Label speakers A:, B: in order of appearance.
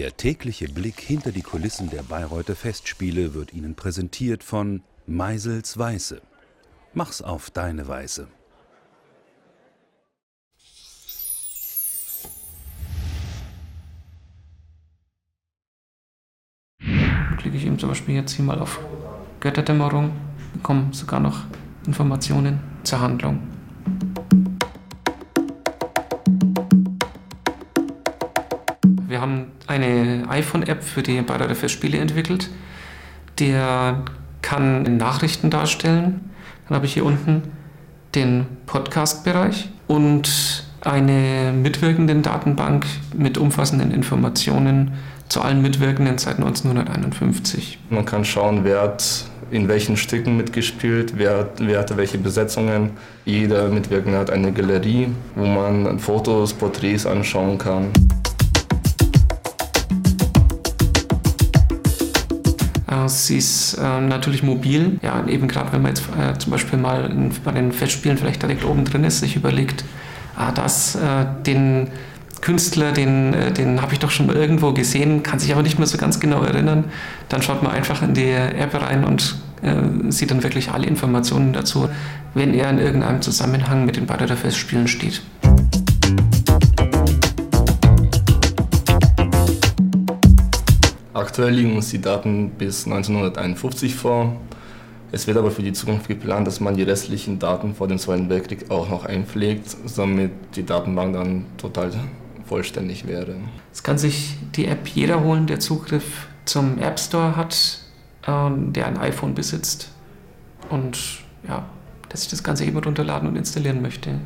A: Der tägliche Blick hinter die Kulissen der Bayreuther Festspiele wird Ihnen präsentiert von Meisels Weiße. Mach's auf deine Weise.
B: Klicke ich eben zum Beispiel jetzt hier mal auf Götterdämmerung, bekomme sogar noch Informationen zur Handlung. Wir haben eine iPhone-App für die Bayreuther Festspiele entwickelt. Der kann Nachrichten darstellen. Dann habe ich hier unten den Podcast-Bereich und eine mitwirkenden Datenbank mit umfassenden Informationen zu allen Mitwirkenden seit 1951.
C: Man kann schauen, wer hat in welchen Stücken mitgespielt, wer, wer hatte welche Besetzungen. Jeder Mitwirkende hat eine Galerie, wo man Fotos, Porträts anschauen kann.
B: Sie ist äh, natürlich mobil. Ja, eben gerade wenn man jetzt äh, zum Beispiel mal bei den Festspielen vielleicht direkt oben drin ist, sich überlegt, ah, das, äh, den Künstler, den, äh, den habe ich doch schon mal irgendwo gesehen, kann sich aber nicht mehr so ganz genau erinnern. Dann schaut man einfach in die App rein und äh, sieht dann wirklich alle Informationen dazu, wenn er in irgendeinem Zusammenhang mit den Bayreuther Festspielen steht.
C: Aktuell liegen uns die Daten bis 1951 vor. Es wird aber für die Zukunft geplant, dass man die restlichen Daten vor dem Zweiten Weltkrieg auch noch einpflegt, damit die Datenbank dann total vollständig wäre.
B: Es kann sich die App jeder holen, der Zugriff zum App Store hat, äh, der ein iPhone besitzt und ja, der sich das Ganze eben runterladen und installieren möchte.